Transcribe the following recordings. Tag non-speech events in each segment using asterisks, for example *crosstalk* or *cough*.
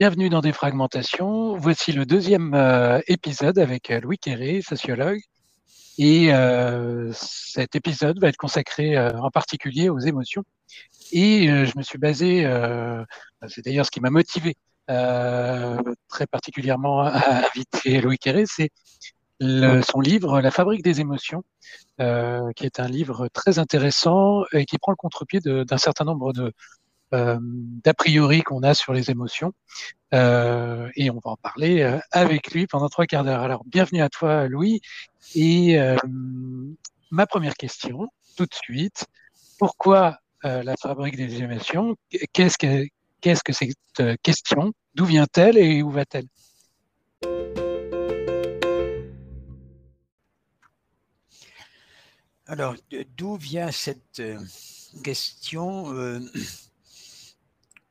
Bienvenue dans Défragmentation. Voici le deuxième euh, épisode avec euh, Louis Quéré, sociologue. Et euh, cet épisode va être consacré en particulier aux émotions. Et je me suis basé, c'est d'ailleurs ce qui m'a motivé très particulièrement à inviter Louis Quéré, c'est son livre La fabrique des émotions, qui est un livre très intéressant et qui prend le contre-pied d'un certain nombre de, d'a priori qu'on a sur les émotions. Euh, et on va en parler euh, avec lui pendant trois quarts d'heure. Alors, bienvenue à toi, Louis. Et ma première question, tout de suite, pourquoi la fabrique des émotions? Qu'est-ce que, qu'est-ce que cette question? D'où vient-elle et où va-t-elle? Alors, d'où vient cette question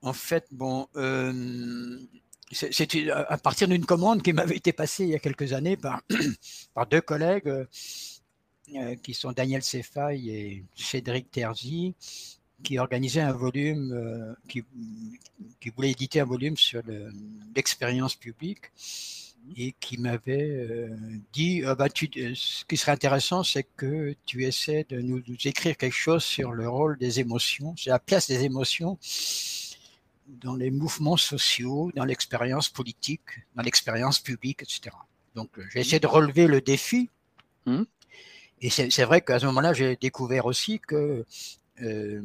en fait, bon, euh, c'est à partir d'une commande qui m'avait été passée il y a quelques années par, *clears throat* par deux collègues euh, qui sont Daniel Cefaille et Cédric Terzi, qui organisaient un volume, euh, qui, qui voulaient éditer un volume sur l'expérience publique et qui m'avait dit ah bah, ce qui serait intéressant, c'est que tu essaies de nous, nous, écrire quelque chose sur le rôle des émotions, sur la place des émotions dans les mouvements sociaux, dans l'expérience politique, dans l'expérience publique, etc. Donc, euh, j'ai essayé de relever le défi. Mmh. Et c'est vrai qu'à ce moment-là, j'ai découvert aussi que, euh,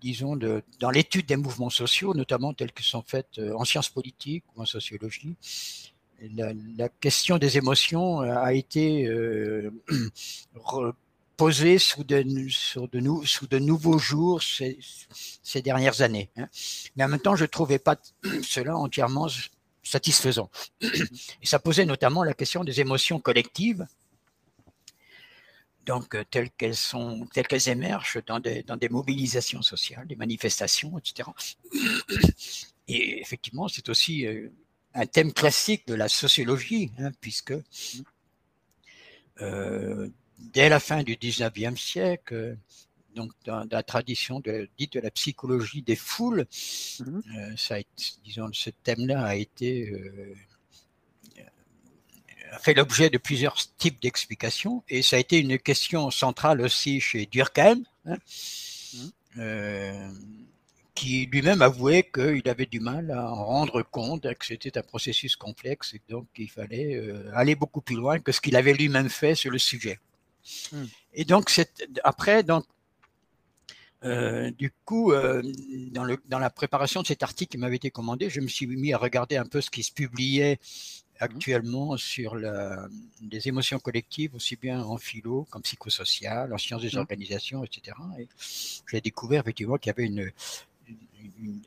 disons, de, dans l'étude des mouvements sociaux, notamment tels qu'ils sont faits euh, en sciences politiques ou en sociologie, la, question des émotions a été *clears throat* posé sous de, sous de nouveaux jours ces, ces dernières années. Hein. Mais en même temps, je ne trouvais pas cela entièrement satisfaisant. Et ça posait notamment la question des émotions collectives, donc euh, telles qu'elles sont, telles qu'elles émergent dans des, dans des mobilisations sociales, des manifestations, etc. Et effectivement, c'est aussi euh, un thème classique de la sociologie, hein, puisque euh, dès la fin du 19e siècle, donc dans, la tradition de, dite de la psychologie des foules, mmh euh, ça disons, ce thème-là a été euh, fait l'objet de plusieurs types d'explications et ça a été une question centrale aussi chez Durkheim, hein, mmh. euh, qui lui-même avouait qu'il avait du mal à en rendre compte, que c'était un processus complexe et donc il fallait aller beaucoup plus loin que ce qu'il avait lui-même fait sur le sujet. Hmm. Et donc, après, donc, euh, du coup, euh, dans, le, dans, la préparation de cet article qui m'avait été commandé, je me suis mis à regarder un peu ce qui se publiait actuellement sur la, les émotions collectives, aussi bien en philo qu'en psychosocial, en sciences des hmm. organisations, etc. Et j'ai découvert effectivement qu'il y avait une,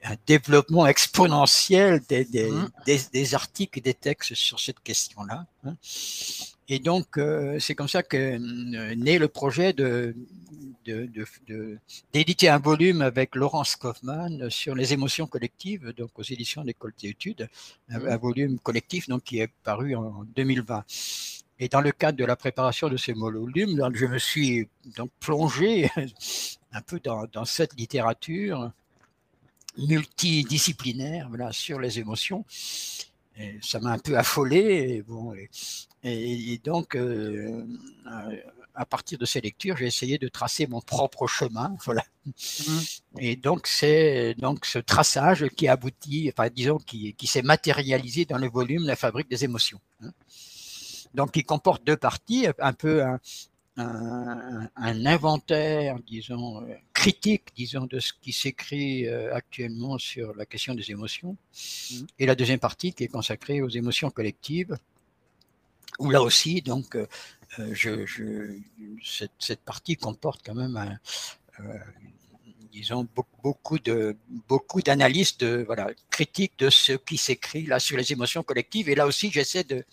un développement exponentiel des, des, hmm. des, des, articles et des textes sur cette question-là. Et donc, euh, c'est comme ça que euh, naît le projet de, d'éditer un volume avec Laurence Kaufmann sur les émotions collectives, donc aux éditions d'école d'études, un, mmh. un, volume collectif donc, qui est paru en 2020. Et dans le cadre de la préparation de ces volumes, je me suis donc plongé *laughs* un peu dans, dans cette littérature multidisciplinaire voilà, sur les émotions ça m'a un peu affolé. Et, bon, et, donc, euh, à partir de ces lectures, j'ai essayé de tracer mon propre chemin. *laughs* Voilà. Mmh. Et donc, c'est donc ce traçage qui aboutit, enfin, disons, qui, qui s'est matérialisé dans le volume La fabrique des émotions. Hein. Donc, qui comporte deux parties, un peu un, un, un inventaire, disons, euh, critique, disons, de ce qui s'écrit euh, actuellement sur la question des émotions, mmh. et la deuxième partie qui est consacrée aux émotions collectives, où là aussi, donc, euh, je, je, cette, cette, partie comporte quand même un, euh, disons, beaucoup de beaucoup d'analyses de voilà critiques de ce qui s'écrit là sur les émotions collectives. Et là aussi, j'essaie de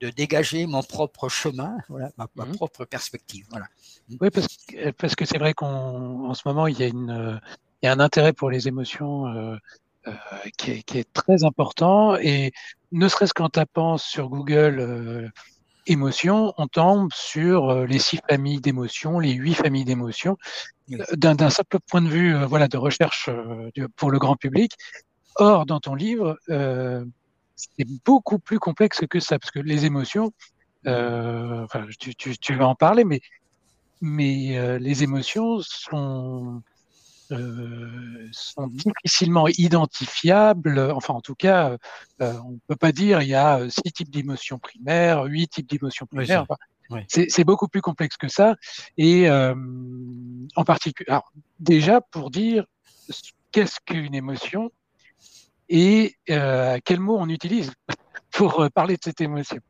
de dégager mon propre chemin, voilà, ma, ma mmh. propre perspective. Voilà. Oui, parce que parce que c'est vrai qu'en ce moment il y a une il y a un intérêt pour les émotions euh, euh, qui, est, qui, est, très important et ne serait-ce qu'en tapant sur Google euh, émotions, on tombe sur euh, les six familles d'émotions, les huit familles d'émotions, euh, d'un simple point de vue voilà de recherche pour le grand public. Or, dans ton livre, c'est beaucoup plus complexe que ça, parce que les émotions, enfin, tu, tu, tu, vas en parler, mais, mais les émotions sont euh, sont difficilement identifiables. Enfin, en tout cas, euh, on ne peut pas dire il y a euh, six types d'émotions primaires, huit types d'émotions primaires. C'est beaucoup plus complexe que ça. Et en particulier, déjà pour dire qu'est-ce qu'une émotion et quel mot on utilise pour parler de cette émotion.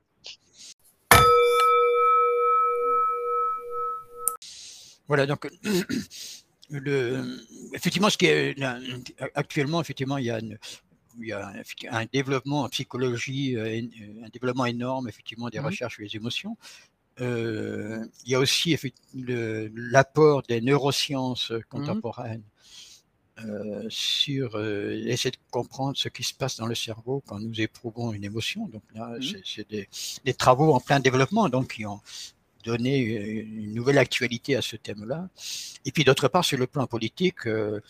Voilà, donc *clears throat* le, effectivement, ce qui est actuellement, effectivement, il y a, il y a un développement en psychologie, euh, un développement énorme, effectivement, des mmh recherches sur les émotions. Euh, il y a aussi l'apport des neurosciences mmh contemporaines euh, sur euh, essayer de comprendre ce qui se passe dans le cerveau quand nous éprouvons une émotion. Donc là, mmh c'est des, des, travaux en plein développement, donc qui ont donner une nouvelle actualité à ce thème-là. Et puis d'autre part, sur le plan politique, euh,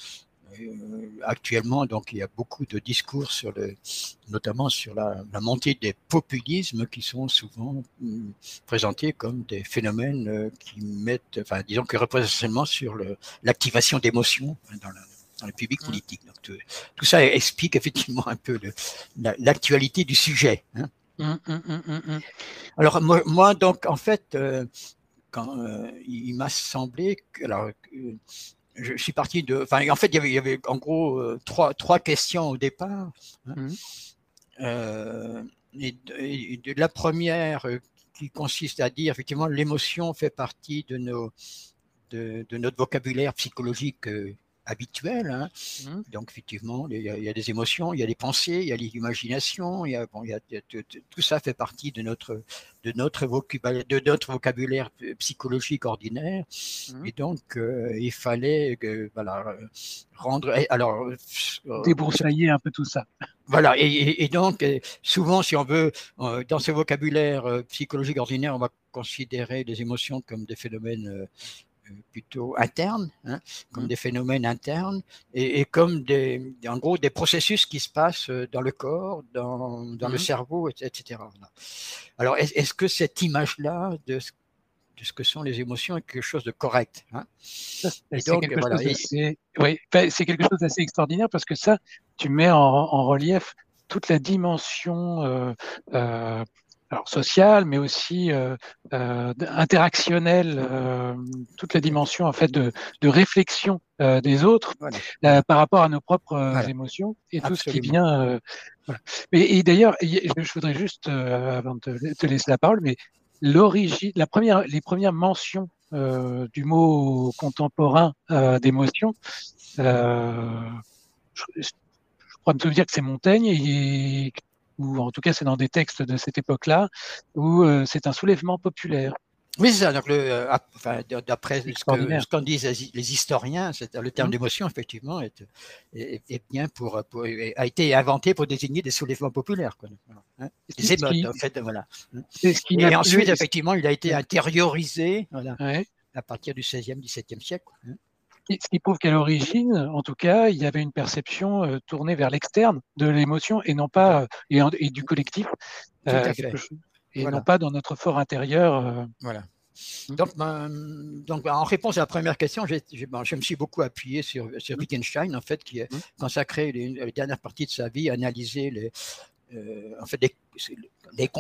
euh, actuellement, donc il y a beaucoup de discours sur le, notamment sur la, la montée des populismes qui sont souvent hum, présentés comme des phénomènes euh, qui mettent, enfin disons que représentent seulement sur l'activation d'émotions dans, dans, le public mmh. politique. Donc tout, tout, ça explique *laughs* effectivement un peu l'actualité du sujet. Hein. Mmh, mmh, mmh, alors moi, moi, donc en fait, euh, quand euh, il m'a semblé que, alors, euh, je, suis parti de, enfin en fait il y avait, il y avait en gros trois, trois questions au départ. Hein. Et, de, la première qui consiste à dire effectivement l'émotion fait partie de nos de, de notre vocabulaire psychologique habituel. Hein. Mmh. Donc effectivement, il y, a, des émotions, il y a des pensées, il y a l'imagination, il y a, bon, il y a, tout ça fait partie de notre de notre vocabulaire, de notre vocabulaire psychologique ordinaire. Mmh. Et donc euh, il fallait que, voilà, rendre. Alors euh, débroussailler un peu tout ça. Voilà, et, et, donc souvent, si on veut, euh, dans ce vocabulaire psychologique ordinaire, on va considérer les émotions comme des phénomènes plutôt internes, hein, comme mmh. des phénomènes internes, et, et, comme des, en gros des processus qui se passent euh, dans le corps, dans, dans le mmh. cerveau, etc. Alors, est-ce que cette image-là de, de, ce que sont les émotions est quelque chose de correct hein? C'est quelque, voilà, oui, quelque, chose d'assez extraordinaire parce que ça, tu mets en, en relief toute la dimension euh, euh, alors sociale, mais aussi euh, euh, interactionnelle, euh, toute la dimension en fait de, de réflexion euh, des autres euh, par rapport à nos propres euh, émotions et tout ce qui vient. Voilà. Mais, et d'ailleurs, je voudrais juste avant de te, te, laisser la parole, mais l'origine, la première, les premières mentions du mot contemporain d'émotion. je, je crois me souvenir que c'est Montaigne et ou en tout cas c'est dans des textes de cette époque-là, où euh, c'est un soulèvement populaire. Oui, c'est ça. Donc, euh, enfin, d'après ce qu'en disent les historiens, le terme mmh. d'émotion, effectivement, est, est, bien pour, pour, a été inventé pour désigner des soulèvements populaires. Quoi. Hein des émotes, en fait. Voilà. Et ensuite, effectivement, il a été intériorisé voilà, à partir du 16e, 17e siècle. Quoi, ce qui prouve qu'à l'origine, en tout cas, il y avait une perception euh, tournée vers l'externe de l'émotion et non pas euh, et, du collectif, euh, et non pas dans notre fort intérieur. Voilà. Mmh. Donc, ben, donc, en réponse à la première question, ben, je me suis beaucoup appuyé sur, sur mmh. Wittgenstein, en fait, qui a consacré les, les, dernières parties de sa vie à analyser les, euh, en fait, les,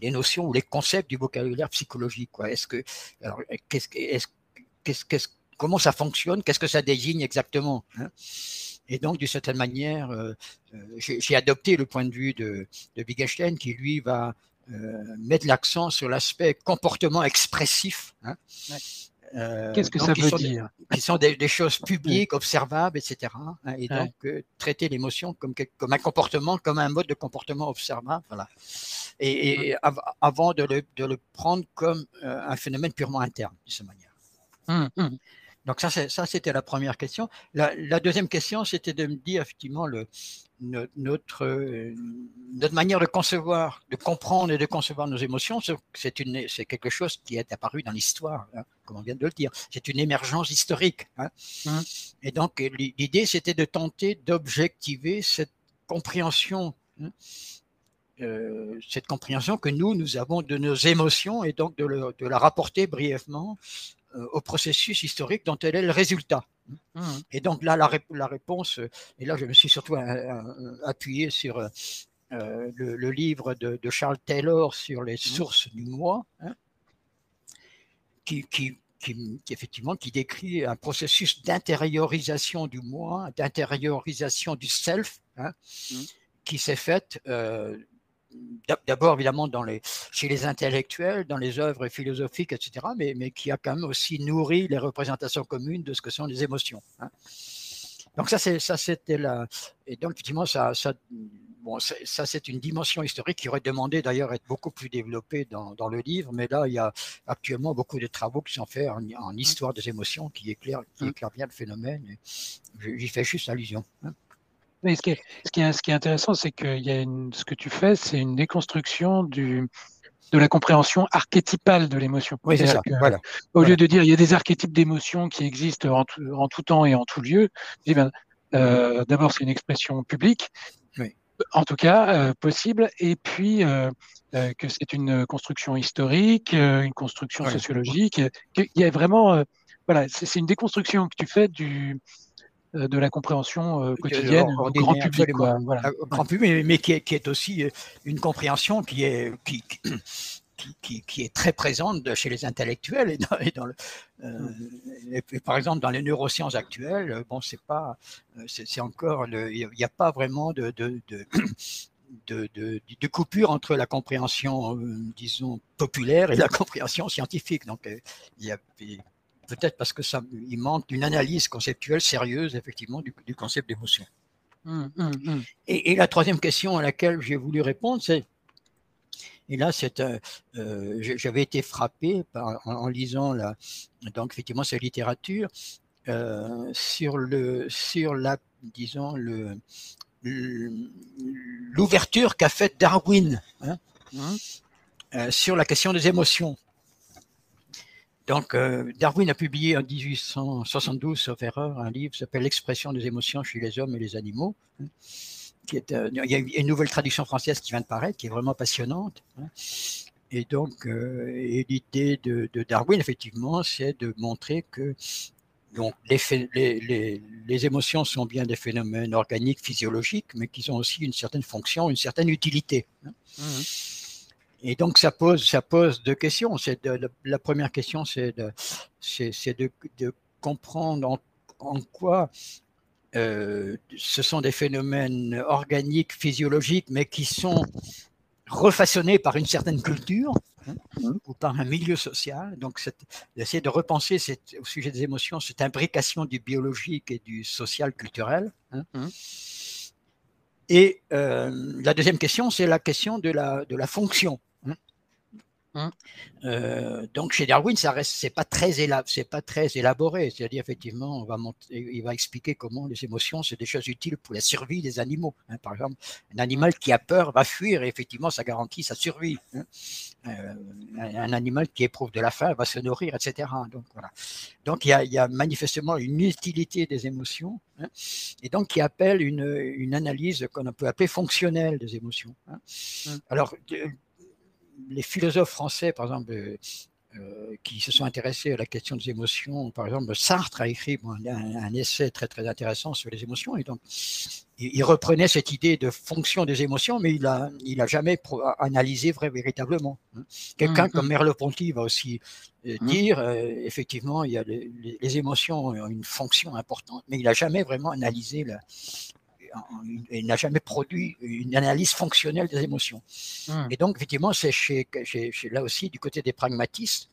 les, notions ou les concepts du vocabulaire psychologique. Est-ce que, alors, qu'est-ce, est-ce, qu'est-ce, qu'est-ce, comment ça fonctionne Qu'est-ce que ça désigne exactement hein Et donc, d'une certaine manière, euh, euh, j'ai, adopté le point de vue de, de Wittgenstein qui, lui, va mettre l'accent sur l'aspect comportement expressif. Hein euh, Qu'est-ce que ça veut dire? Qui sont des, choses publiques, observables, etc. Hein, et donc, euh, traiter l'émotion comme, comme un comportement, comme un mode de comportement observable. Voilà. Et, avant de le, de le, prendre comme euh, un phénomène purement interne, de cette manière. Hum, hum. Donc ça, ça c'était la première question. La, la deuxième question, c'était de me dire effectivement le, notre, euh, notre manière de concevoir, de comprendre et de concevoir nos émotions, c'est une, c'est quelque chose qui est apparu dans l'histoire, hein, comme on vient de le dire. C'est une émergence historique. Hein. Mmh. Et donc l'idée, c'était de tenter d'objectiver cette compréhension. Hein, euh, cette compréhension que nous, nous avons de nos émotions et donc de, de la rapporter brièvement au processus historique dont elle est le résultat. Mmh. Et donc là, la, la, réponse, et là je me suis surtout euh, appuyé sur euh, le, livre de, Charles Taylor sur les mmh. sources du moi, hein, qui, qui, qui, effectivement qui décrit un processus d'intériorisation du moi, d'intériorisation du self, hein, mmh. qui s'est fait d'abord évidemment dans les, chez les intellectuels, dans les œuvres philosophiques, etc., mais, mais, qui a quand même aussi nourri les représentations communes de ce que sont les émotions. Hein. Donc ça, c'est, ça c'était la... Et donc effectivement, ça, ça, bon, ça c'est une dimension historique qui aurait demandé d'ailleurs être beaucoup plus développée dans, dans, le livre, mais là, il y a actuellement beaucoup de travaux qui sont faits en, en histoire des émotions qui éclairent, qui mmh. éclairent bien le phénomène. J'y fais juste allusion. Hein ce qui est, ce qui est, ce qui est intéressant, c'est que y a une, ce que tu fais, c'est une déconstruction du, de la compréhension archétypale de l'émotion. Oui, c'est ça. voilà. Au lieu de dire il y a des archétypes d'émotions qui existent en tout, en tout, temps et en tout lieu, je dis ben, euh, d'abord c'est une expression publique, oui. en tout cas euh, possible, et puis euh, euh que c'est une construction historique, une construction sociologique, qu'il y a vraiment, voilà, c'est une déconstruction que tu fais du de la compréhension euh, quotidienne au grand public. Voilà. Grand public, mais, qui, est, aussi euh, une compréhension qui est, qui, qui, *clears throat* qui, est très présente chez les intellectuels et, dans, et, dans le, et par exemple dans les neurosciences actuelles, bon c'est pas, c'est encore, il n'y a, pas vraiment de, de, de *clears throat* de, de, de, coupure entre la compréhension, disons, populaire et la *laughs* compréhension scientifique. Donc, il y a, peut-être parce que ça, il manque d'une analyse conceptuelle sérieuse, effectivement, du, concept d'émotion. Hum, hum, hum. Et, la troisième question à laquelle j'ai voulu répondre, c'est, et là, c'est, euh, euh, j'avais été frappé en, lisant la, donc effectivement cette littérature euh, sur le, sur la, disons le, l'ouverture qu'a faite Darwin hein, sur la question des émotions. Donc, euh, Darwin a publié en 1872, sauf erreur, un livre qui s'appelle L'expression des émotions chez les hommes et les animaux. Hein, euh, il y a une nouvelle traduction française qui vient de paraître, qui est vraiment passionnante. Hein. et donc, euh, l'idée de, Darwin, effectivement, c'est de montrer que donc, les, émotions sont bien des phénomènes organiques, physiologiques, mais qu'ils ont aussi une certaine fonction, une certaine utilité. Hein. Mmh et donc, ça pose, ça pose deux questions. C'est la première question, c'est de, de, de, comprendre en, quoi euh, ce sont des phénomènes organiques, physiologiques, mais qui sont refaçonnés par une certaine culture hein, ou par un milieu social. Donc, d'essayer de repenser cette, au sujet des émotions cette imbrication du biologique et du social culturel. Hein. Mmh. Et euh, la deuxième question, c'est la question de la, de la fonction. Hein. Euh, donc chez Darwin, ça reste, c'est pas très c'est pas très élaboré. C'est-à-dire effectivement, on va il va expliquer comment les émotions c'est des choses utiles pour la survie des animaux. Hein. Par exemple, un animal qui a peur va fuir et effectivement, ça garantit sa survie. Hein. Euh, un, animal qui éprouve de la faim va se nourrir, etc. Donc voilà. Donc il y a, il y a manifestement une utilité des émotions et donc qui appelle une, une analyse qu'on peut appeler fonctionnelle des émotions. Alors les philosophes français, par exemple, euh, euh, qui se sont intéressés à la question des émotions. Par exemple, Sartre a écrit un, essai très très intéressant sur les émotions et donc il, reprenait cette idée de fonction des émotions, mais il a il a jamais analysé vrai, véritablement. Hein. Quelqu'un mmh, comme mmh. Merleau-Ponty va aussi euh, mmh. dire euh, effectivement il y a les, les, émotions ont une fonction importante, mais il n'a jamais vraiment analysé la, il n'a jamais produit une analyse fonctionnelle des émotions. Et donc, effectivement, c'est chez, là aussi du côté des pragmatistes,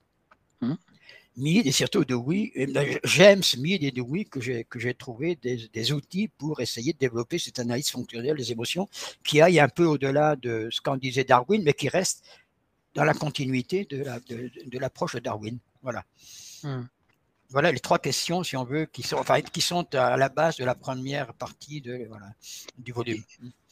mmh. et surtout de oui, James Mead et de oui que j'ai, trouvé des, outils pour essayer de développer cette analyse fonctionnelle des émotions qui aille un peu au-delà de ce qu'en disait Darwin, mais qui reste dans la continuité de, la, de, l'approche de Darwin. Voilà. Hmm voilà les trois questions, si on veut, qui sont, enfin, qui sont à la base de la première partie de, voilà, du volume.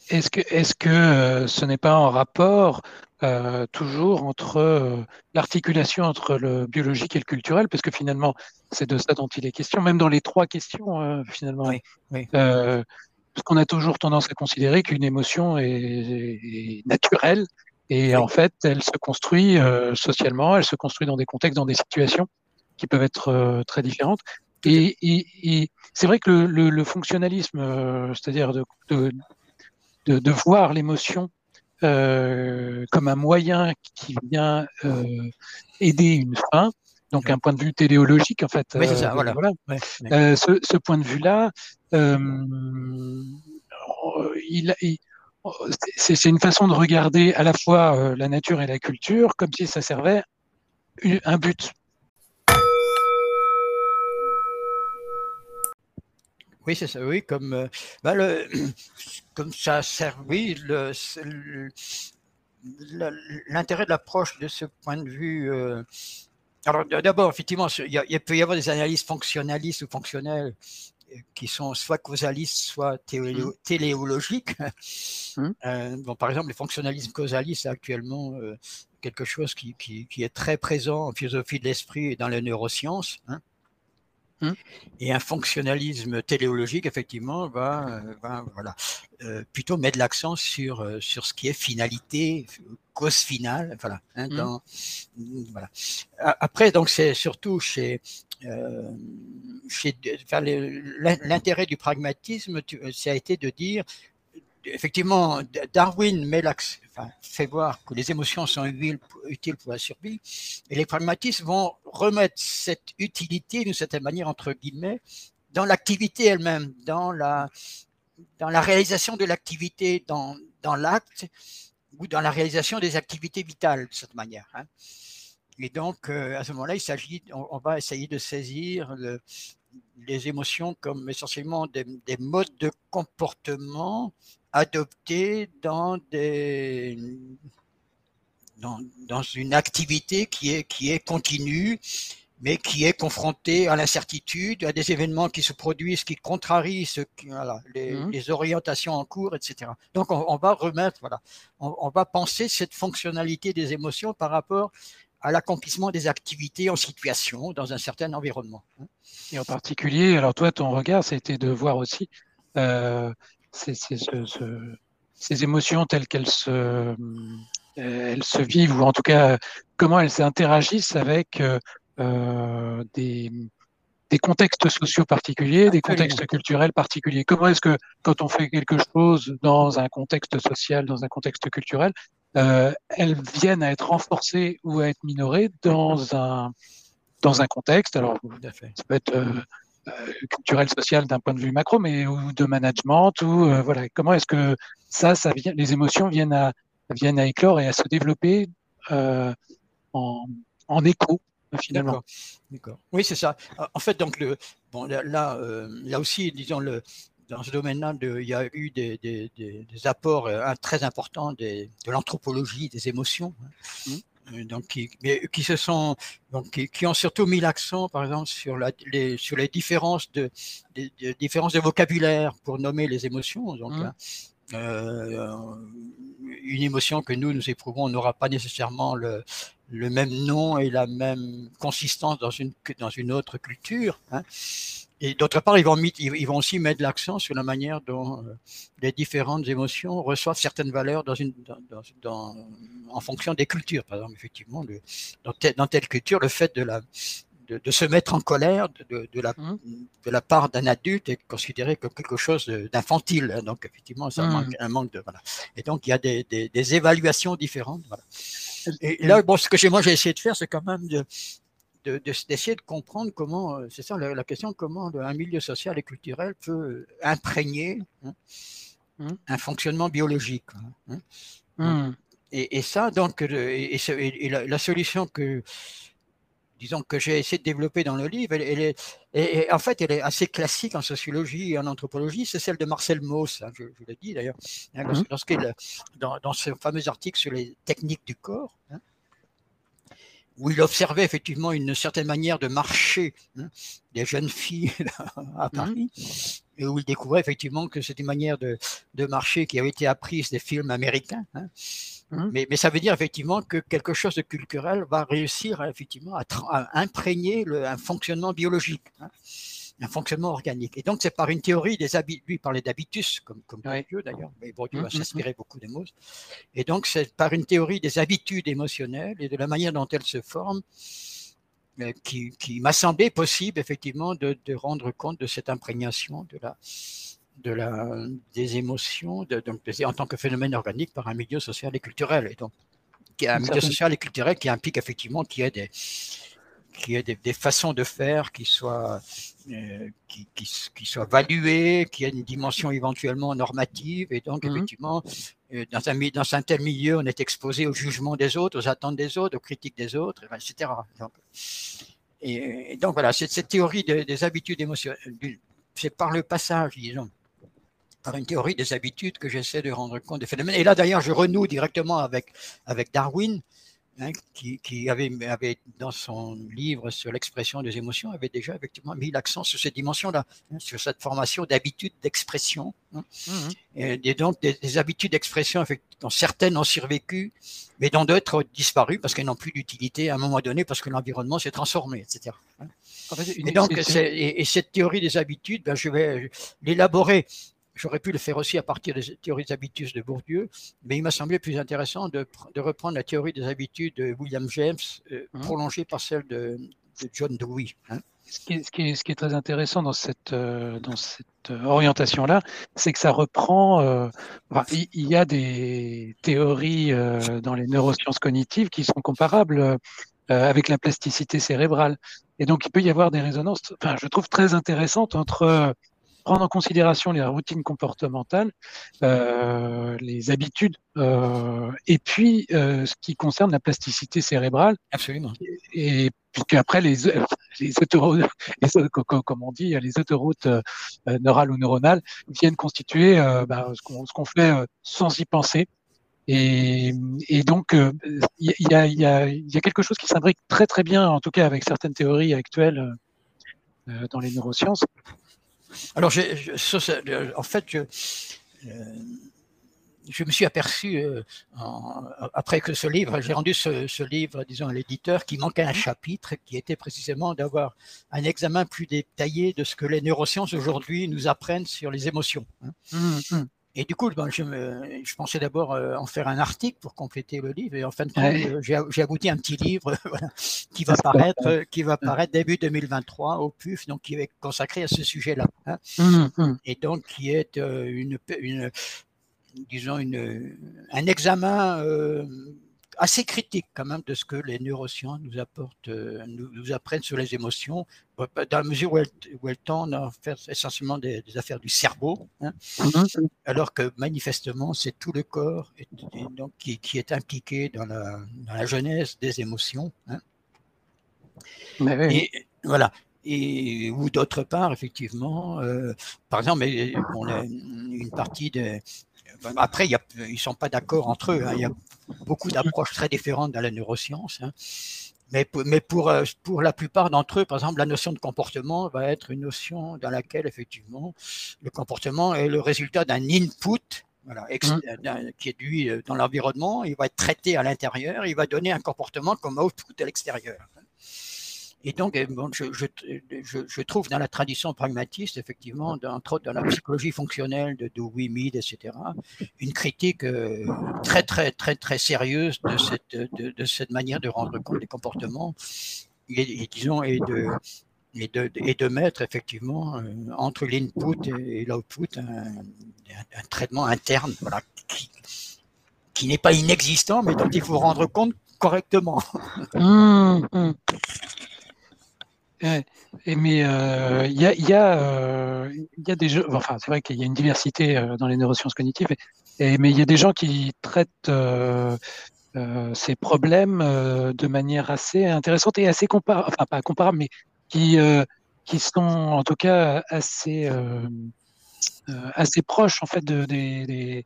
Est-ce que, est-ce que euh, ce n'est pas en rapport euh, toujours entre euh, l'articulation entre le biologique et le culturel, parce que finalement, c'est de ça dont il est question, même dans les trois questions, finalement. Oui, oui. parce qu'on a toujours tendance à considérer qu'une émotion est, naturelle, et en fait, elle se construit socialement, elle se construit dans des contextes, dans des situations qui peuvent être euh, très différentes. Et, c'est vrai que le, fonctionnalisme, euh, c'est-à-dire de, de, voir l'émotion euh, comme un moyen qui vient aider une fin, donc un point de vue téléologique en fait. ça, voilà. ce, point de vue-là, il, c'est une façon de regarder à la fois la nature et la culture comme si ça servait un but Oui, c'est ça, oui, comme, euh, bah, le, *clears throat* comme ça sert, oui, l'intérêt de l'approche de ce point de vue. Euh, alors d'abord, effectivement, il, peut y avoir des analyses fonctionnalistes ou fonctionnelles euh, qui sont soit causalistes, soit mmh. téléologiques. Mmh. *laughs* bon, par exemple, les fonctionnalismes causalistes, actuellement quelque chose qui, qui, qui, est très présent en philosophie de l'esprit et dans les neurosciences. Hein. Mmh. Et un fonctionnalisme téléologique, effectivement, va, voilà, euh, plutôt mettre l'accent sur, euh, sur ce qui est finalité, cause finale. Voilà, hein, mmh. voilà. Après, donc, c'est surtout chez, euh, chez l'intérêt du pragmatisme, ça a été de dire effectivement, Darwin fait voir que les émotions sont utiles pour la survie, et les pragmatistes vont remettre cette utilité, d'une certaine manière, entre guillemets, dans l'activité elle-même, dans la, réalisation de l'activité, dans, l'acte, ou dans la réalisation des activités vitales, de cette manière. Hein. Et donc, euh, à ce moment-là, il s'agit, on, va essayer de saisir le, les émotions comme essentiellement des, des, modes de comportement adopté dans des dans, dans, une activité qui est qui est continue mais qui est confrontée à l'incertitude, à des événements qui se produisent, qui contrarient ce, voilà, les, mmh. les, orientations en cours, etc. Donc on, on va remettre, voilà, on, on, va penser cette fonctionnalité des émotions par rapport à l'accomplissement des activités en situation dans un certain environnement. Et en particulier, alors toi, ton regard, c'était de voir aussi euh, ces émotions telles qu'elles se, euh, elles se vivent, ou en tout cas comment elles interagissent avec euh, des, des contextes sociaux particuliers, des contextes culturels particuliers. Comment est-ce que quand on fait quelque chose dans un contexte social, dans un contexte culturel, euh, elles viennent à être renforcées ou à être minorées dans un dans un contexte. Alors, ça peut être euh, culturel, social d'un point de vue macro, mais ou de management, ou euh, voilà, comment est-ce que ça, ça vient, les émotions viennent à viennent à éclore et à se développer euh, en, en écho finalement. D'accord. Oui, c'est ça. En fait, donc le bon là là, aussi, disons le dans ce domaine-là, il y a eu des, des, des, apports très importants de l'anthropologie des émotions. Hein. Mmh. Euh, donc qui, mais qui se sont donc qui, ont surtout mis l'accent par exemple sur la, les sur les différences de, différences de vocabulaire pour nommer les émotions donc mmh. hein, euh, une émotion que nous nous éprouvons n'aura pas nécessairement le, le même nom et la même consistance dans une dans une autre culture hein. Et d'autre part, ils vont, ils vont aussi mettre l'accent sur la manière dont euh, les différentes émotions reçoivent certaines valeurs dans une, dans, dans, en fonction des cultures. Par exemple, effectivement, le, dans, dans, telle culture, le fait de, la, de, de se mettre en colère de, de la, mmh. de la part d'un adulte est considéré comme quelque chose d'infantile. Donc, effectivement, ça mmh. manque, un manque de. Voilà. Et donc, il y a des, des, des évaluations différentes. Voilà. Et là, bon, ce que moi j'ai essayé de faire, c'est quand même de, d'essayer de, de, comprendre comment, euh, c'est ça la, la, question, comment un milieu social et culturel peut imprégner hein, mmh. un fonctionnement biologique. Hein, mmh. et, et, ça, donc, et, et, et la, la, solution que, disons, que j'ai essayé de développer dans le livre, elle, elle est, et, en fait, elle est assez classique en sociologie et en anthropologie, c'est celle de Marcel Mauss, hein, je, je l'ai dit d'ailleurs, hein, mmh. lorsqu'il, dans, dans ce fameux article sur les techniques du corps, hein, où il observait effectivement une certaine manière de marcher hein, des jeunes filles *laughs* à Paris, mmh. et où il découvrait effectivement que c'était une manière de, de, marcher qui avait été apprise des films américains. Hein. Mmh. Mais, mais, ça veut dire effectivement que quelque chose de culturel va réussir effectivement à, à imprégner le, un fonctionnement biologique. Hein un fonctionnement organique. Et donc, c'est par une théorie des habitudes, lui parlait d'habitus, comme, comme Bourdieu ouais. d'ailleurs, mais Bourdieu mmh, va s'inspirer beaucoup de mots. Et donc, c'est par une théorie des habitudes émotionnelles et de la manière dont elles se forment euh, qui, qui m'a semblé possible, effectivement, de, de, rendre compte de cette imprégnation de la, de la, des émotions de, donc, en tant que phénomène organique par un milieu social et culturel. Et donc, un milieu social et culturel qui implique effectivement qu'il y ait des qu'il y ait des, des, façons de faire qui soient, euh, qui, qui, qui, soient valuées, qui ait une dimension éventuellement normative. Et donc, mmh. effectivement, euh, dans, un, dans un tel milieu, on est exposé au jugement des autres, aux attentes des autres, aux critiques des autres, etc. Donc, et, et, donc, voilà, c'est cette théorie de, des habitudes émotionnelles. C'est par le passage, disons, par une théorie des habitudes que j'essaie de rendre compte des phénomènes. Et là, d'ailleurs, je renoue directement avec, avec Darwin Hein, qui, qui avait, avait, dans son livre sur l'expression des émotions, avait déjà effectivement mis l'accent sur cette dimension-là, hein, sur cette formation d'habitude d'expression. Hein, mmh. et, et, donc des, des habitudes d'expression, dont certaines ont survécu, mais dont d'autres ont disparu parce qu'elles n'ont plus d'utilité à un moment donné, parce que l'environnement s'est transformé, etc. En fait, et donc, et, et, cette théorie des habitudes, ben, je vais l'élaborer J'aurais pu le faire aussi à partir des théories des habitudes de Bourdieu, mais il m'a semblé plus intéressant de, de, reprendre la théorie des habitudes de William James, euh, mmh. prolongée par celle de, de John Dewey. Hein. Ce, qui est, ce, qui est, ce qui, est, très intéressant dans cette, euh, dans cette orientation-là, c'est que ça reprend. Euh, enfin, il, il, y a des théories euh, dans les neurosciences cognitives qui sont comparables euh, avec la plasticité cérébrale. Et donc, il peut y avoir des résonances, enfin, je trouve très intéressantes entre prendre en considération les routines comportementales, euh, les habitudes, euh, et puis euh, ce qui concerne la plasticité cérébrale. Absolument. Et, et puisque après les, les autoroutes, les, comme on dit, les autoroutes euh, neurales ou neuronales viennent constituer euh, bah, ce qu'on qu fait euh, sans y penser. Et, et donc, il y, a, y, a, y, a, quelque chose qui s'imbrique très très bien, en tout cas avec certaines théories actuelles dans les neurosciences, alors, en fait, je, euh, je, me suis aperçu, euh, après que ce livre, j'ai rendu ce, ce, livre, disons, à l'éditeur, qui manquait un chapitre qui était précisément d'avoir un examen plus détaillé de ce que les neurosciences aujourd'hui nous apprennent sur les émotions. Hein. Mmh, mmh. Et du coup, ben, je, me, je, pensais d'abord euh, en faire un article pour compléter le livre, et en fin de compte, ouais. euh, j'ai abouti à un petit livre *laughs* voilà, qui va paraître, qui va paraître début 2023 au PUF, donc qui est consacré à ce sujet-là, hein, mmh, mmh. et donc qui est euh, une, une, disons une, un examen euh, assez critique quand même de ce que les neurosciences nous apportent, euh, nous, nous, apprennent sur les émotions, dans la mesure où elles, où elles tendent à faire essentiellement des, des affaires du cerveau, hein, mmh. alors que manifestement c'est tout le corps et, et donc, qui, qui, est impliqué dans la, dans la jeunesse des émotions. Hein. Oui. Et voilà. Et, ou d'autre part, effectivement, euh, par exemple, bon, une partie de, après, y a, ils ne sont pas d'accord entre eux. Hein. Il y a beaucoup d'approches très différentes dans la neuroscience. Hein. Mais, mais pour, euh, pour la plupart d'entre eux, par exemple, la notion de comportement va être une notion dans laquelle, effectivement, le comportement est le résultat d'un input voilà, mmh. qui est lui euh, dans l'environnement, il va être traité à l'intérieur, il va donner un comportement comme output à l'extérieur. Et donc, bon, je, je, trouve dans la tradition pragmatiste, effectivement, entre autres dans la psychologie fonctionnelle de Dewey, etc., une critique très, très, très, très sérieuse de cette, de, cette manière de rendre compte des comportements et, disons, et de, et de, et de mettre effectivement entre l'input et, l'output un, un, traitement interne voilà, qui, qui n'est pas inexistant, mais dont il faut rendre compte correctement. Mmh, mmh. Mais euh, il y, a, y, a, euh, y, a, des jeux, enfin c'est vrai qu'il y a une diversité euh, dans les neurosciences cognitives, et, mais il y a des gens qui traitent ces problèmes de manière assez intéressante et assez comparable, enfin pas comparable, mais qui, qui sont en tout cas assez, assez proches en fait de, de,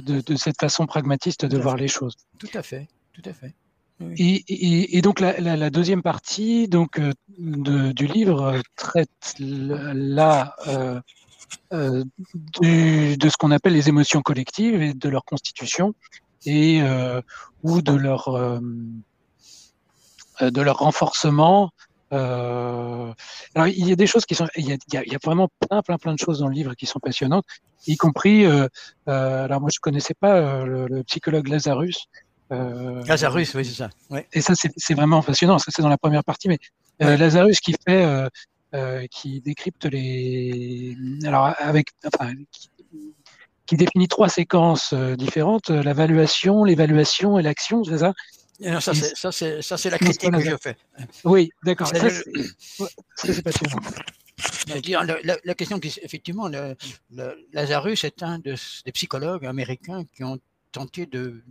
de, de, cette façon pragmatiste de voir les choses. Tout à fait, tout à fait. Et, donc la, deuxième partie donc euh, du livre traite là euh, euh, de ce qu'on appelle les émotions collectives et de leur constitution et euh, ou de leur euh, de leur renforcement. alors il y a des choses qui sont il y a, vraiment plein plein plein de choses dans le livre qui sont passionnantes, y compris alors moi je connaissais pas le, psychologue Lazarus euh, Lazarus, oui, c'est ça. Et ça, c'est vraiment fascinant. Ça, c'est dans la première partie. Mais euh, Lazarus qui fait, euh, euh, qui décrypte les, alors avec, enfin, qui, définit trois séquences euh, différentes la valuation, l'évaluation et l'action, c'est ça? Non, ça, c'est, ça, la critique que je fais. Oui, d'accord. Ça, c'est passionnant. La, la, question, effectivement, le, le, Lazarus est un de, des psychologues américains qui ont tenter de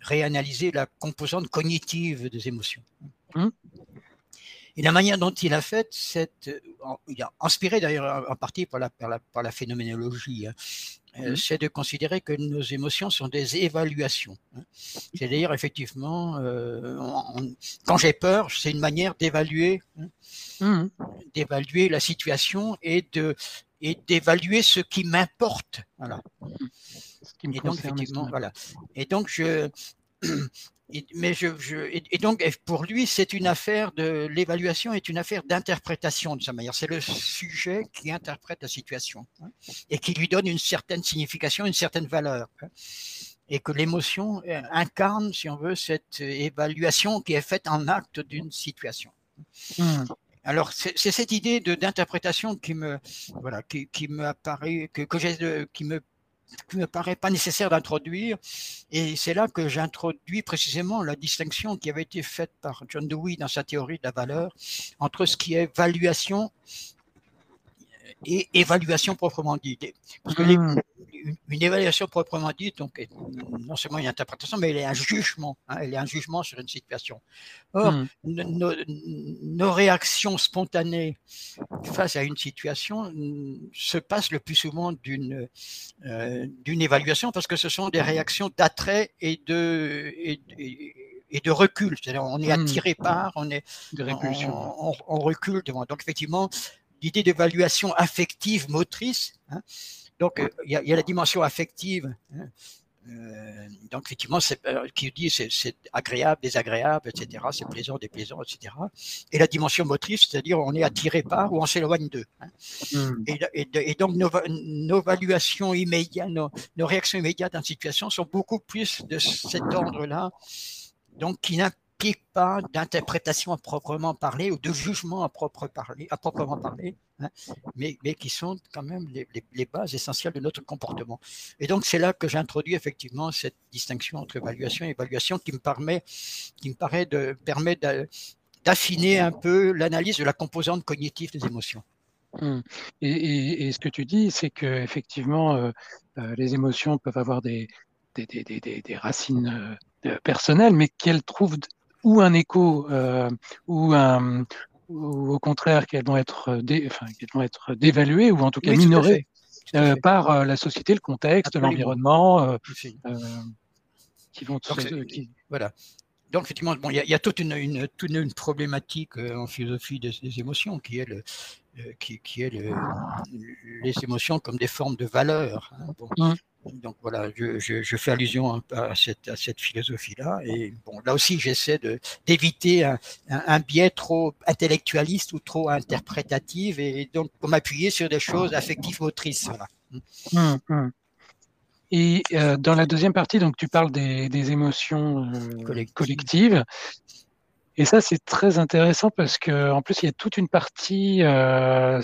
réanalyser la composante cognitive des émotions. Hum. Et la manière dont il a fait, cette, il a inspiré d'ailleurs en partie par la, par la, par la phénoménologie, hein, euh, hum. c'est de considérer que nos émotions sont des évaluations. Hein. C'est-à-dire, effectivement, euh, quand j'ai peur, c'est une manière d'évaluer, hein, hum. d'évaluer la situation et de et d'évaluer ce qui m'importe. Voilà et donc, effectivement, voilà. Et donc, je. *clears throat* mais je, je et, donc, pour lui, c'est une affaire de l'évaluation est une affaire d'interprétation de sa manière. C'est le sujet qui interprète la situation hein, et qui lui donne une certaine signification, une certaine valeur. Hein, et que l'émotion euh, incarne, si on veut, cette évaluation qui est faite en acte d'une situation. Mmh. Alors, c'est cette idée d'interprétation qui me, voilà, qui, qui me apparaît, que, que j'ai, qui me ne me paraît pas nécessaire d'introduire. Et c'est là que j'introduis précisément la distinction qui avait été faite par John Dewey dans sa théorie de la valeur entre ce qui est valuation et évaluation proprement hmm. Une évaluation proprement dite, donc, non seulement une interprétation, mais elle est un jugement. Hein, elle est un jugement sur une situation. Or, hmm. nos, réactions spontanées face à une situation se passent le plus souvent d'une euh, d'une évaluation parce que ce sont des réactions d'attrait et de et, et de recul. C'est-à-dire, on est hmm. attiré par, on est, on, on, recule devant. Donc, effectivement, l'idée d'évaluation affective motrice. Hein. Donc, euh, il y, a la dimension affective. Hein. Euh, donc, effectivement, c'est, euh, qui dit c'est, agréable, désagréable, etc. C'est plaisant, déplaisant, etc. Et la dimension motrice, c'est-à-dire on est attiré par ou on s'éloigne d'eux. Hein. Hmm. Et, donc, nos, nos évaluations immédiates, nos, nos réactions immédiates en situation sont beaucoup plus de cet ordre-là, donc qui n'a pas d'interprétation à proprement parler ou de jugement à, propre proprement parler, hein, mais, mais, qui sont quand même les, les, bases essentielles de notre comportement. Et donc c'est là que j'introduis effectivement cette distinction entre évaluation et évaluation qui me permet, qui me paraît de, permet d'affiner un peu l'analyse de la composante cognitive des émotions. Mmh. Et, et, ce que tu dis, c'est que effectivement, euh, euh, les émotions peuvent avoir des, des, des, des, des racines euh, personnelles, mais qu'elles trouvent ou un écho euh, ou un ou au contraire qu'elles vont être dé, enfin, qu'elles vont être dévaluées ou en tout cas minorées euh, par euh, la société, le contexte, l'environnement, qui vont Donc, qui... voilà. Donc effectivement, bon, il y, y, a toute une, une, toute une problématique en philosophie des, des émotions qui est le, qui, qui, est le, les émotions comme des formes de valeur. Hein, bon. mmh donc voilà, je, fais allusion à cette, à cette philosophie-là. Et bon, là aussi, j'essaie d'éviter un, un, biais trop intellectualiste ou trop interprétatif, et donc pour m'appuyer sur des choses affectives motrices. Hum, hum. Et euh, dans la deuxième partie, donc tu parles des, des émotions euh, collectives. Et ça, c'est très intéressant parce que en plus, il y a toute une partie euh,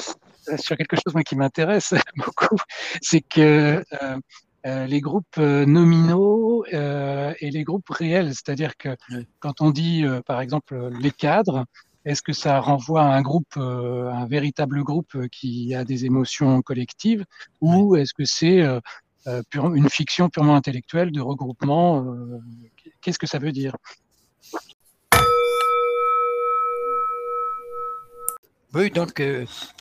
sur quelque chose moi, qui m'intéresse *laughs* beaucoup, c'est que euh, les groupes euh, nominaux euh, et les groupes réels. C'est-à-dire que quand on dit, par exemple, les cadres, est-ce que ça renvoie à un groupe, un véritable groupe qui a des émotions collectives, ou est-ce que c'est une fiction purement intellectuelle de regroupement Qu'est-ce que ça veut dire? Oui, donc,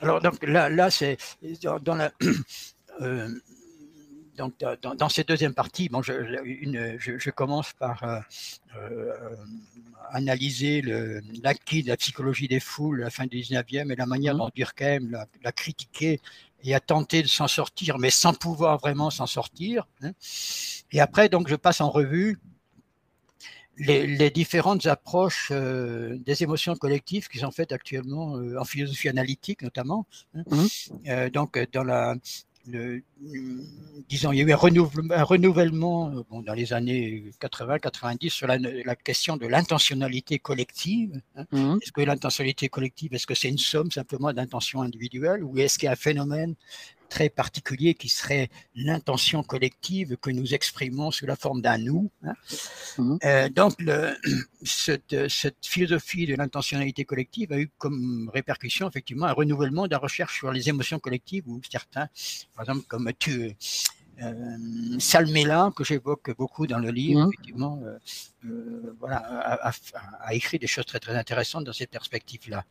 alors donc là, là c'est dans la *clears throat* donc, dans, dans, cette deuxième partie, bon, je, une, je, je commence par euh, euh, analyser l'acquis de la psychologie des foules à la fin du 19e et la manière mmh. dont Durkheim l'a, l'a critiqué et a tenté de s'en sortir, mais sans pouvoir vraiment s'en sortir. Hein. Et après, donc, je passe en revue les, les différentes approches euh, des émotions collectives qui sont faites actuellement euh, en philosophie analytique notamment. Hein. Mmh. Euh, donc, dans la disons, il y a eu un renouvellement, un renouvellement euh, bon, dans les années 80-90 sur la, la, question de l'intentionnalité collective. Hein. Mmh. Est-ce que l'intentionnalité collective, est-ce que c'est une somme simplement d'intentions individuelles ou est-ce qu'il y a un phénomène très particulier qui serait l'intention collective que nous exprimons sous la forme d'un nous. Hein. Mmh. Euh, donc, le, *clears throat* cette, cette, philosophie de l'intentionnalité collective a eu comme répercussion effectivement un renouvellement de la recherche sur les émotions collectives où certains, par exemple comme tu, euh, Salmela, que j'évoque beaucoup dans le livre, mmh. effectivement, euh, euh, voilà, a, a, a, écrit des choses très très intéressantes dans cette perspective-là.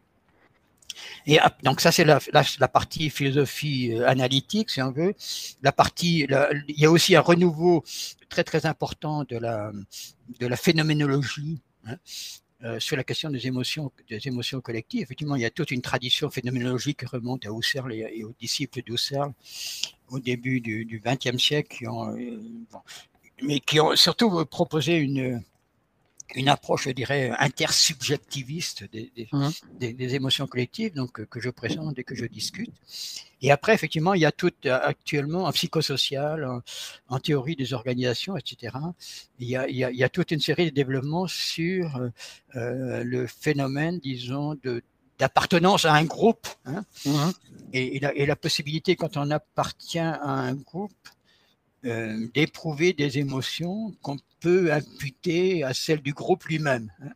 Et donc ça c'est la, partie philosophie euh, analytique, si on veut. La partie, il y a aussi un renouveau très très important de la de la phénoménologie. Hein, euh, sur la question des émotions, des émotions collectives. Effectivement, il y a toute une tradition phénoménologique qui remonte à Husserl et, aux disciples d'Husserl au début du XXe siècle, qui ont, euh, mais qui ont surtout proposé une, une approche, je dirais, intersubjectiviste des, des, mmh. des, des, émotions collectives, donc que je présente et que je discute. Et après, effectivement, il y a tout euh, actuellement en psychosocial, en, en théorie des organisations, etc. Il y, a, il, y a, il y a, toute une série de développements sur euh, euh le phénomène, disons, de d'appartenance à un groupe hein, mmh. et, et, la, et la possibilité quand on appartient à un groupe euh, d'éprouver des émotions qu'on peut imputer à celles du groupe lui-même. Hein.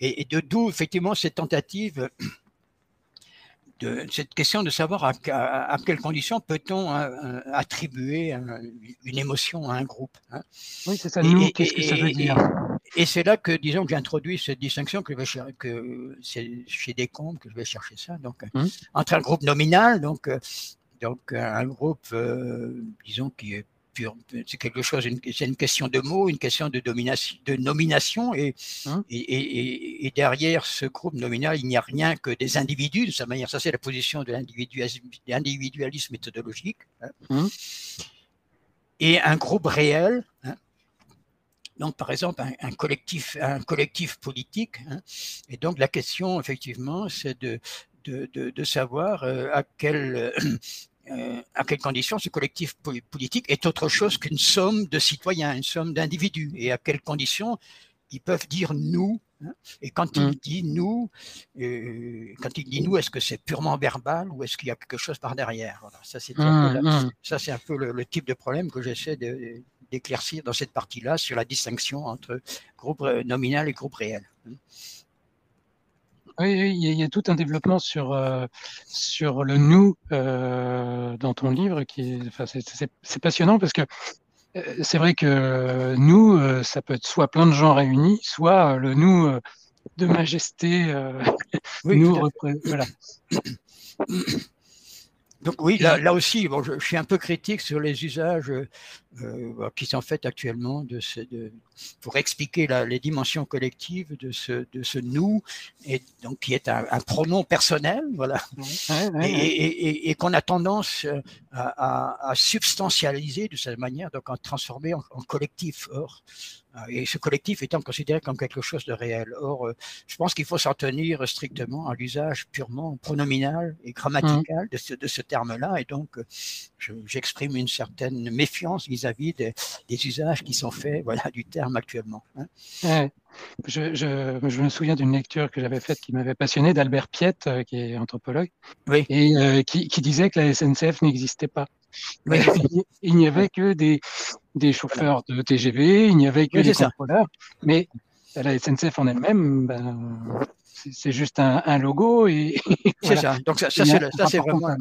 Et, et, de d'où effectivement cette tentative de cette question de savoir à, à, à quelles conditions peut-on hein, attribuer une émotion à un groupe. Hein. Oui, c'est ça. Nous, qu'est-ce que ça veut dire? Et, c'est là que, disons, que j'introduis cette distinction que, je vais que c'est chez Descombes que je vais chercher ça. Donc, hum. entre un groupe nominal, donc, donc un groupe, euh, disons, qui est c'est quelque chose, c'est une question de mots, une question de, domination, de nomination, hein et, et, et, derrière ce groupe nominal, il n'y a rien que des individus, de sa manière, ça c'est la position de l'individualisme méthodologique, hein. hein et un groupe réel, hein. donc, par exemple, un, un, collectif, un collectif politique. Hein, et donc, la question, effectivement, c'est de, de, de, de, savoir euh, à quel euh, à quelles conditions ce collectif politique est autre chose qu'une somme de citoyens, une somme d'individus, et à quelles conditions ils peuvent dire nous. Hein. et quand il mmh. dit nous, euh, quand il dit nous, est-ce que c'est purement verbal ou est-ce qu'il y a quelque chose par derrière? Voilà, Ça, c'est mmh, un, mmh. un, peu le, le, type de problème que j'essaie d'éclaircir dans cette partie-là sur la distinction entre groupe euh, nominal et groupe réel. Oui, il y, a tout un développement sur, euh, sur le nous euh, dans ton livre qui enfin, c'est passionnant parce que euh, c'est vrai que nous, euh, ça peut être soit plein de gens réunis, soit le nous de majesté, oui, *laughs* nous, voilà. Donc oui, là, là aussi, bon, je, je, suis un peu critique sur les usages euh, qui sont faites actuellement de ce, de, pour expliquer la, les dimensions collectives de ce, de ce nous, et donc qui est un, un pronom personnel, voilà, ouais, ouais, et, et, et qu'on a tendance à, à, à, substantialiser de cette manière, donc à transformer en, en collectif. Or, et ce collectif étant considéré comme quelque chose de réel. Or, euh, je pense qu'il faut s'en tenir strictement à l'usage purement pronominal et grammatical mmh. de ce, de ce terme-là, et donc j'exprime je, une certaine méfiance vis-à-vis -vis des, des, usages qui sont faits voilà, du terme actuellement. Hein. Ouais. Je, je, je, me souviens d'une lecture que j'avais faite qui m'avait passionné d'Albert Piette, euh, qui est anthropologue, oui. et euh, qui, qui, disait que la SNCF n'existait pas. Oui. il n'y avait que des, des chauffeurs de TGV, il n'y avait que oui, des contrôleurs, mais la SNCF en elle-même, ben, c'est juste un, un, logo et, c'est ça. Donc ça, ça c'est vraiment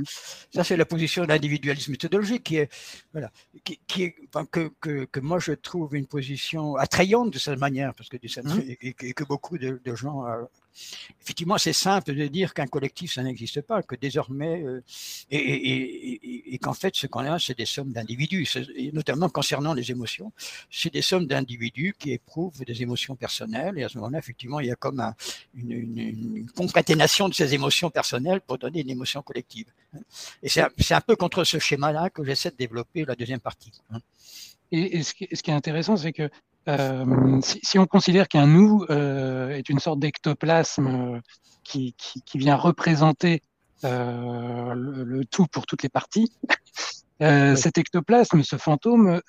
ça c'est la position de l'individualisme méthodologique qui est voilà qui, qui est enfin, que, que, que moi je trouve une position attrayante de cette manière parce que, mmh. et, que, et que beaucoup de, de gens euh, effectivement, c'est simple de dire qu'un collectif, ça n'existe pas, que désormais, euh, et, qu'en fait, ce qu'on a, c'est des sommes d'individus, notamment concernant les émotions. C'est des sommes d'individus qui éprouvent des émotions personnelles, et à ce moment-là, effectivement, il y a comme un, une, une, concaténation de ces émotions personnelles pour donner une émotion collective. Et c'est un, peu contre ce schéma-là que j'essaie de développer la deuxième partie. Et, ce qui est intéressant, c'est que euh, si, si, on considère qu'un nous euh, est une sorte d'ectoplasme euh, qui, qui, qui, vient représenter le, le, tout pour toutes les parties, cet ectoplasme, ce fantôme,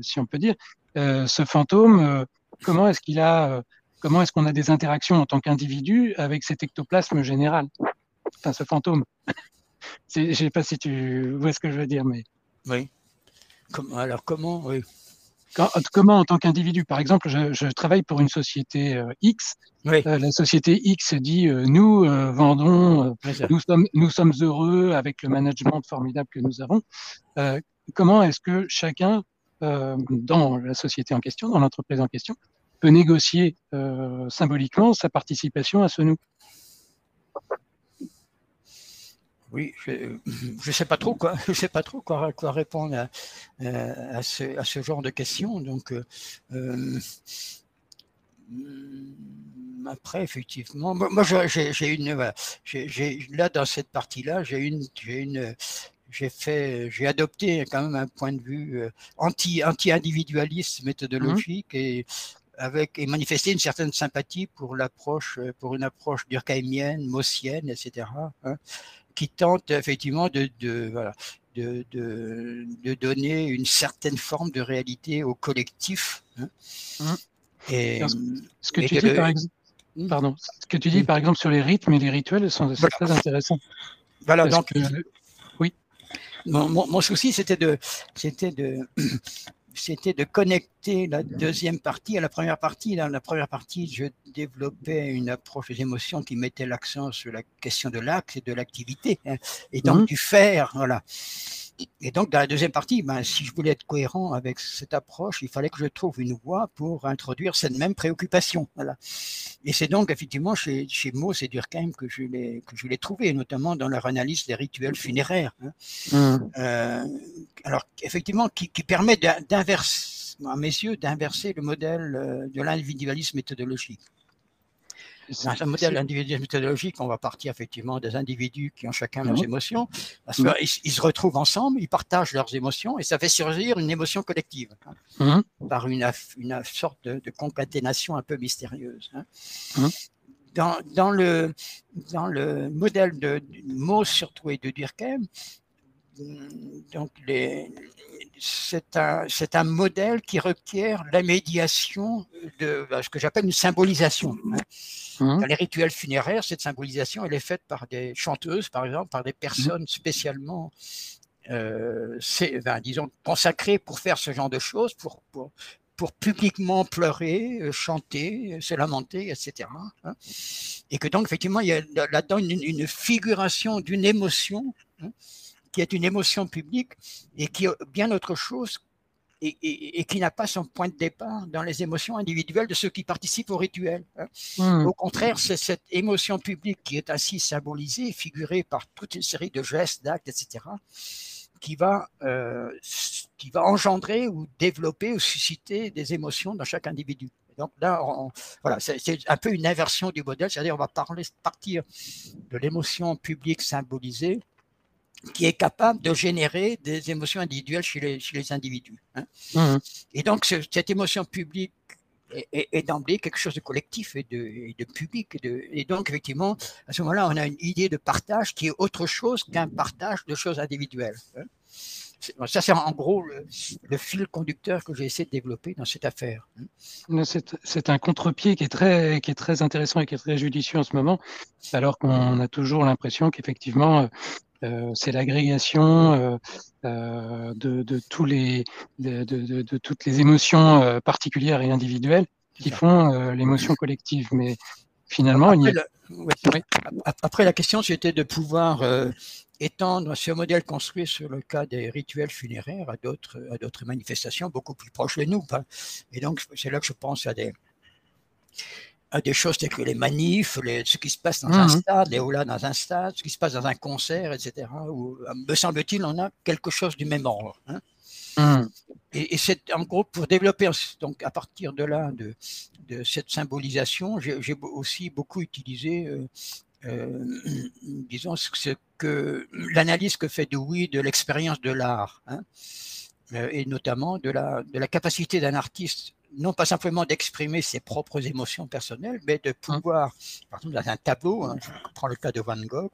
si on peut dire, ce fantôme, comment est-ce qu'il a, comment est-ce qu'on a des interactions en tant qu'individu avec cet ectoplasme général, enfin ce fantôme. *laughs* Je ne sais pas si tu vois ce que je veux dire, mais. Oui. alors comment, oui comment en tant qu'individu Par exemple, je, je, travaille pour une société euh, X. Oui. Euh, la société X dit euh, nous vendons, nous sommes nous sommes heureux avec le management formidable que nous avons. Comment est-ce que chacun dans la société en question, dans l'entreprise en question, peut négocier symboliquement sa participation à ce nous? Oui, je *clears throat* ne sais pas trop quoi, *laughs* je sais pas trop quoi, quoi répondre à, à, ce, à, ce, genre de questions. Donc, euh, après, effectivement, moi, j'ai une, là dans cette partie-là, j'ai une, j'ai une, j'ai fait, j'ai adopté quand même un point de vue euh, anti, anti-individualiste méthodologique mmh. et avec et manifester une certaine sympathie pour l'approche, pour une approche durkheimienne, maussienne, etc. Hein qui tente effectivement de, de, voilà, de, de, de, donner une certaine forme de réalité au collectif. Hein. Mmh. Et, ce que, tu dis, le... par exemple, pardon, ce que tu dis, par exemple, sur les rythmes et les rituels sont voilà. très intéressants. Voilà, donc, que... oui. Mon, mon, mon souci, c'était de, c'était de, c'était de connecter la deuxième partie à la première partie. Dans la première partie, je développais une approche des émotions qui mettait l'accent sur la question de l'acte et de l'activité, hein, et donc mmh. du faire. Voilà. Et donc, dans la deuxième partie, ben, si je voulais être cohérent avec cette approche, il fallait que je trouve une voie pour introduire cette même préoccupation. Voilà. Et c'est donc effectivement chez, chez Mauss et Durkheim que je l'ai que je l'ai trouvé, notamment dans leur analyse des rituels funéraires. Hein. Mmh. Euh, alors, effectivement, qui, qui permet d'inverser, à mes yeux, d'inverser le modèle euh, de l'individualisme méthodologique. Dans un modèle individuel méthodologique, on va partir effectivement des individus qui ont chacun leurs mmh. émotions, parce qu'ils ils se retrouvent ensemble, ils partagent leurs émotions, et ça fait surgir une émotion collective, hein, mmh. par une, une, sorte de, de, concaténation un peu mystérieuse. Hein. Dans, dans, le, dans le modèle de, de Mauss surtout et de Durkheim, donc les, c'est un, un modèle qui requiert la médiation de ce que j'appelle une symbolisation. Hein. Mmh. Dans les rituels funéraires, cette symbolisation, elle est faite par des chanteuses, par exemple, par des personnes spécialement, euh, enfin, disons, consacrées pour faire ce genre de choses, pour, pour, pour publiquement pleurer, euh, chanter, se lamenter, etc. Hein. Et que donc, effectivement, il y a là-dedans une, une figuration d'une émotion. Qui est une émotion publique et qui est bien autre chose et, et, et qui n'a pas son point de départ dans les émotions individuelles de ceux qui participent au rituel. Hein. Mmh. Au contraire, c'est cette émotion publique qui est ainsi symbolisée, figurée par toute une série de gestes, d'actes, etc., qui va euh, qui va engendrer ou développer ou susciter des émotions dans chaque individu. Donc là, voilà, c'est un peu une inversion du modèle, c'est-à-dire on va parler, partir de l'émotion publique symbolisée qui est capable de générer des émotions individuelles chez les, chez les individus. Hein. Mmh. Et donc cette émotion publique est, d'emblée quelque chose de collectif et de, de public. Et, de, et, donc, effectivement, à ce moment-là, on a une idée de partage qui est autre chose qu'un partage de choses individuelles. Hein. Ça, c'est en gros le, fil conducteur que j'ai essayé de développer dans cette affaire. Hein. C'est un contre-pied qui, est très, qui est très intéressant et qui est très judicieux en ce moment, alors qu'on a toujours l'impression qu'effectivement, euh, c'est l'agrégation euh, euh, de, de, tous les, de, de, de, toutes les émotions particulières et individuelles qui font l'émotion collective. Mais finalement, après, il a... après la question, c'était de pouvoir étendre ce modèle construit sur le cas des rituels funéraires à d'autres à d'autres manifestations beaucoup plus proches de nous. Hein. Et donc, c'est là que je pense à des à des choses telles que les manifs, les, ce qui se passe dans un mmh stade, les aulas dans un stade, ce qui se passe dans un concert, etc. Où, me semble-t-il, on a quelque chose du même ordre. Hein. Mmh. Et, et c'est en gros pour développer, donc à partir de là, de, de cette symbolisation, j'ai aussi beaucoup utilisé, euh, euh, *clears throat* disons, ce que l'analyse que fait Dewey de l'expérience de l'art, hein, euh, et notamment de la, de la capacité d'un artiste non pas simplement d'exprimer ses propres émotions personnelles, mais de mmh. pouvoir, par exemple dans un tableau, hein, je prends le cas de Van Gogh,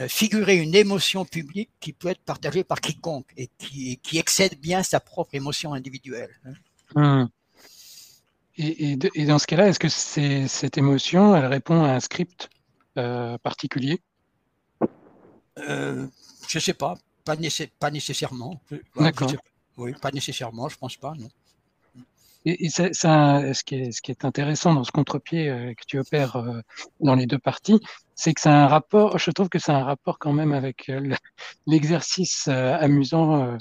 euh, figurer une émotion publique qui peut être partagée par quiconque et qui, qui excède bien sa propre émotion individuelle. Hein. Mmh. Et, et, dans ce cas-là, est-ce que cette émotion, elle répond à un script euh, particulier? Euh, Je ne sais pas, pas, pas nécessairement. D'accord. Oui, pas nécessairement, je pense pas, non. Et, ça, ce, qui est, ce qui est intéressant dans ce contre-pied euh, que tu opères euh, dans les deux parties, c'est que c'est un rapport, je trouve que c'est un rapport quand même avec euh, l'exercice amusant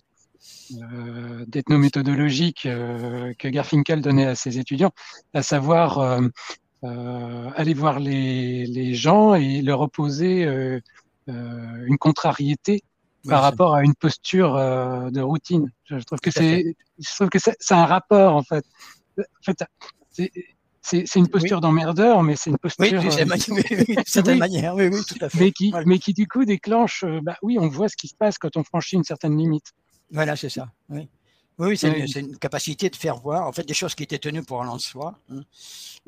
d'ethnométhodologique que Garfinkel donnait à ses étudiants, à savoir aller voir les, les, gens et leur opposer une contrariété par rapport à une posture euh, de routine. Je, trouve que c'est, je trouve que c'est un rapport en fait. En fait, c'est une posture d'emmerdeur, mais c'est une posture. Oui, d'une certaine manière, oui, oui, tout à fait. Mais qui, mais qui du coup déclenche, euh, bah oui, on voit ce qui se passe quand on franchit une certaine limite. Voilà, c'est ça. Oui. Oui, c'est une, capacité de faire voir, en fait, des choses qui étaient tenues pour l'en soi, hein.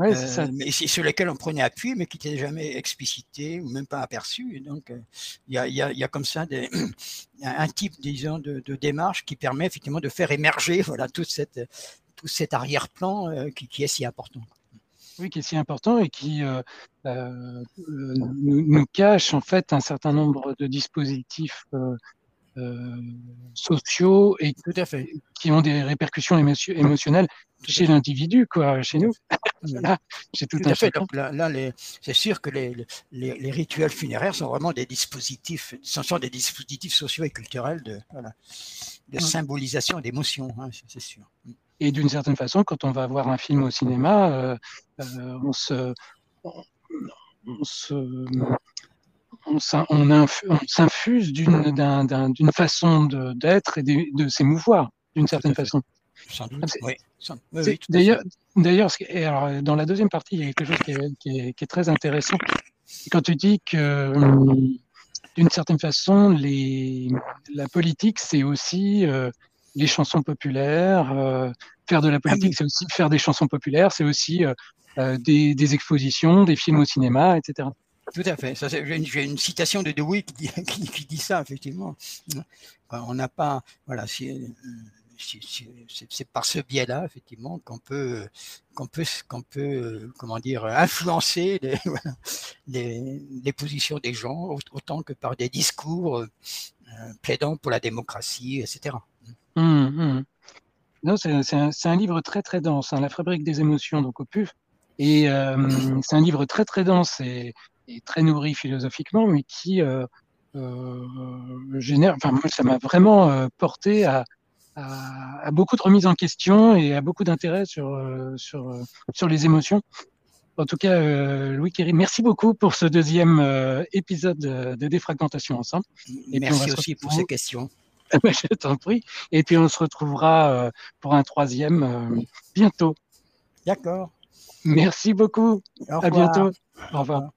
euh, mais sur lesquelles on prenait appui, mais qui n'étaient jamais explicitées ou même pas aperçues. donc, euh, il y, a, y, a, y, a, comme ça des, *clears throat* un type, disons, de, de, démarche qui permet effectivement de faire émerger, *laughs* voilà, toute cette, tout cet arrière-plan euh, qui, qui, est si important. Oui, qui est si important et qui nous, nous, cache en fait un certain nombre de dispositifs sociaux et tout à fait. qui ont des répercussions émotionnelles chez l'individu, quoi, chez nous. *laughs* là, tout, tout à fait. Donc là, là c'est sûr que les, les, les, rituels funéraires sont vraiment des dispositifs, ce sont des dispositifs sociaux et culturels de, voilà, de symbolisation d'émotion, hein, c'est sûr. Et d'une certaine façon, quand on va voir un film au cinéma, euh, euh, on se, on se on s'infuse d'une façon d'être et de, s'émouvoir d'une certaine façon. D'ailleurs, d'ailleurs, dans la deuxième partie, il y a quelque chose qui est, très intéressant. Quand tu dis que, d'une certaine façon, les, la politique, c'est aussi euh, les chansons populaires. Euh, faire de la ah politique, c'est aussi faire des chansons populaires, c'est aussi euh, des, des expositions, des films au cinéma, etc. Tout à fait. J'ai une, citation de Dewey *laughs* qui dit, ça, effectivement. On n'a pas. Voilà, c'est par ce biais-là, effectivement, qu'on peut, peut, peut, comment dire, influencer les, *laughs* positions des gens autant que par des discours euh, plaidant pour la démocratie, etc. Hum, hum. Non, c'est un, un, livre très très dense, hein, La fabrique des émotions, donc au PUF. Et euh, c'est un livre très très dense et est très nourri philosophiquement, mais qui euh, euh, génère. Enfin, moi, ça m'a vraiment euh, porté à, à, à, beaucoup de remises en question et à beaucoup d'intérêt sur, euh, sur, euh, sur les émotions. En tout cas, Louis Kerry, merci beaucoup pour ce deuxième épisode de Défragmentation ensemble. Et merci aussi pour ces questions. *laughs* Je t'en prie. Et puis on se retrouvera pour un troisième bientôt. D'accord. Merci beaucoup. à bientôt. Au revoir.